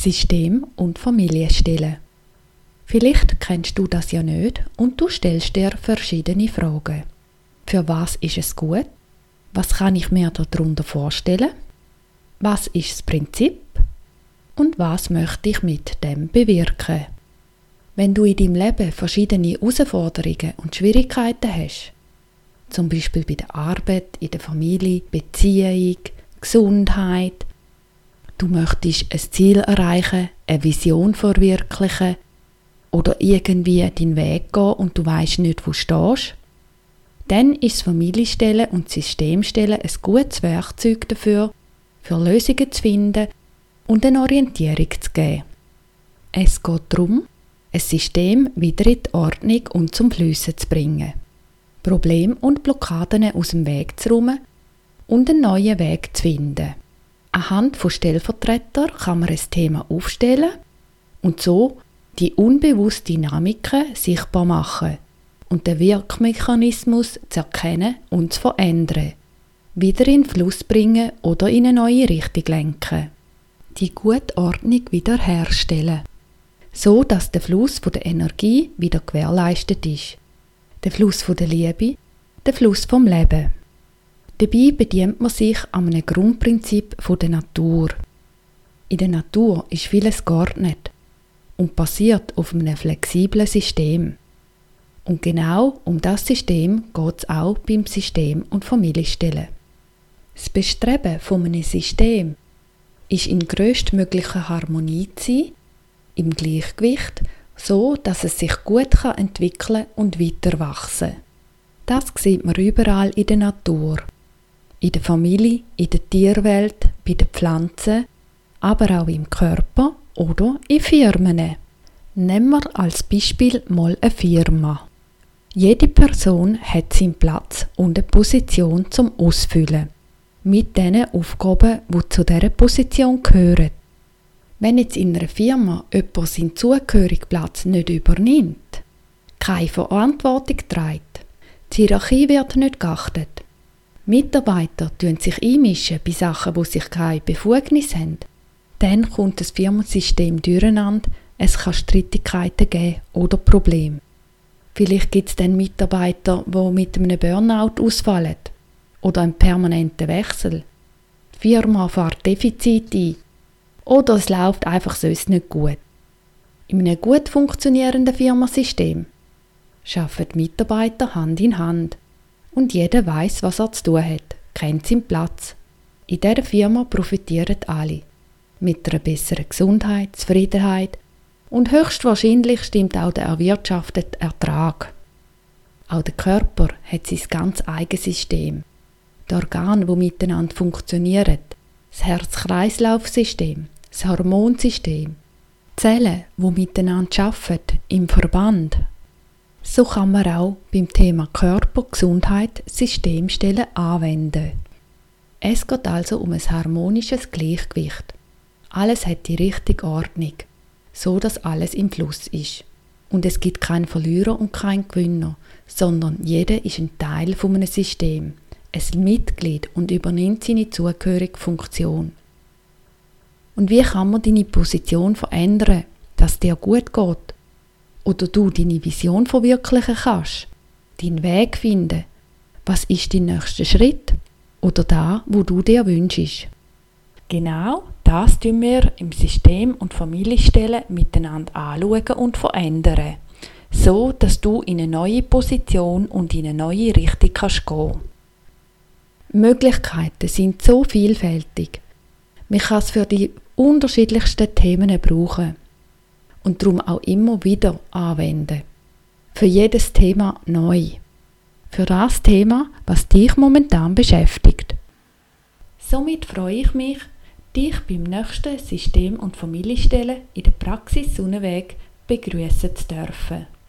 System und Familie stellen. Vielleicht kennst du das ja nicht und du stellst dir verschiedene Fragen. Für was ist es gut? Was kann ich mir darunter vorstellen? Was ist das Prinzip? Und was möchte ich mit dem bewirken? Wenn du in deinem Leben verschiedene Herausforderungen und Schwierigkeiten hast, zum Beispiel bei der Arbeit, in der Familie, Beziehung, Gesundheit, du möchtest ein Ziel erreichen, eine Vision verwirklichen oder irgendwie deinen Weg gehen und du weißt nicht, wo du stehst, dann ist das Familienstellen und Systemstellen ein gutes Werkzeug dafür, für Lösungen zu finden und eine Orientierung zu geben. Es geht darum, ein System wieder in die Ordnung und zum Flüssen zu bringen, Probleme und Blockaden aus dem Weg zu räumen und einen neuen Weg zu finden. Anhand von Stellvertretern kann man ein Thema aufstellen und so die unbewussten Dynamiken sichtbar machen und den Wirkmechanismus zu erkennen und zu verändern, wieder in Fluss bringen oder in eine neue Richtung lenken. Die gute Ordnung wiederherstellen so dass der Fluss der Energie wieder gewährleistet ist. Der Fluss der Liebe, der Fluss vom Leben. Dabei bedient man sich an einem Grundprinzip der Natur. In der Natur ist vieles geordnet und basiert auf einem flexiblen System. Und genau um das System geht es auch beim System- und Familienstellen. Das Bestreben von einem System ist in größtmöglicher Harmonie zu sein im Gleichgewicht, so dass es sich gut kann entwickeln und weiter wachsen. Das sieht man überall in der Natur, in der Familie, in der Tierwelt, bei den Pflanzen, aber auch im Körper oder in Firmen. Nehmen wir als Beispiel mal eine Firma. Jede Person hat seinen Platz und eine Position zum Ausfüllen. Mit den Aufgaben, die zu dieser Position gehören. Wenn jetzt in einer Firma jemand seinen Zugehörigplatz nicht übernimmt, keine Verantwortung trägt, die Hierarchie wird nicht geachtet, Mitarbeiter sich einmischen bei Sachen, wo sich keine Befugnis haben, dann kommt das Firmensystem durcheinander, es kann Streitigkeiten geben oder Probleme. Vielleicht gibt es dann Mitarbeiter, die mit einem Burnout ausfallen oder einen permanenten Wechsel. Die Firma fährt Defizite ein oder es läuft einfach sonst nicht gut. In einem gut funktionierenden Firmasystem arbeiten Mitarbeiter Hand in Hand und jeder weiß, was er zu tun hat, kennt seinen Platz. In dieser Firma profitieren alle. Mit einer besseren Gesundheit, Zufriedenheit und höchstwahrscheinlich stimmt auch der erwirtschaftete Ertrag. Auch der Körper hat sein ganz eigenes System. Die Organe, die miteinander funktionieren, das Herz-Kreislauf-System, das Hormonsystem, Zellen, die miteinander arbeiten, im Verband. So kann man auch beim Thema Körper, Gesundheit, Systemstellen anwenden. Es geht also um ein harmonisches Gleichgewicht. Alles hat die richtige Ordnung, so dass alles im Fluss ist. Und es gibt keinen Verlierer und keinen Gewinner, sondern jeder ist ein Teil von einem System, ein Mitglied und übernimmt seine zugehörige Funktion. Und wie kann man deine Position verändern, dass dir gut geht? Oder du deine Vision verwirklichen kannst? Deinen Weg finden? Was ist dein nächster Schritt? Oder da, wo du dir wünschst? Genau das tun wir im System und Familienstellen miteinander anschauen und verändern. So, dass du in eine neue Position und in eine neue Richtung kannst gehen. Möglichkeiten sind so vielfältig. Man kann es für die unterschiedlichsten Themen brauchen und darum auch immer wieder anwenden. Für jedes Thema neu. Für das Thema, was dich momentan beschäftigt. Somit freue ich mich, dich beim nächsten System- und Familienstellen in der Praxis Sonnenweg begrüßen zu dürfen.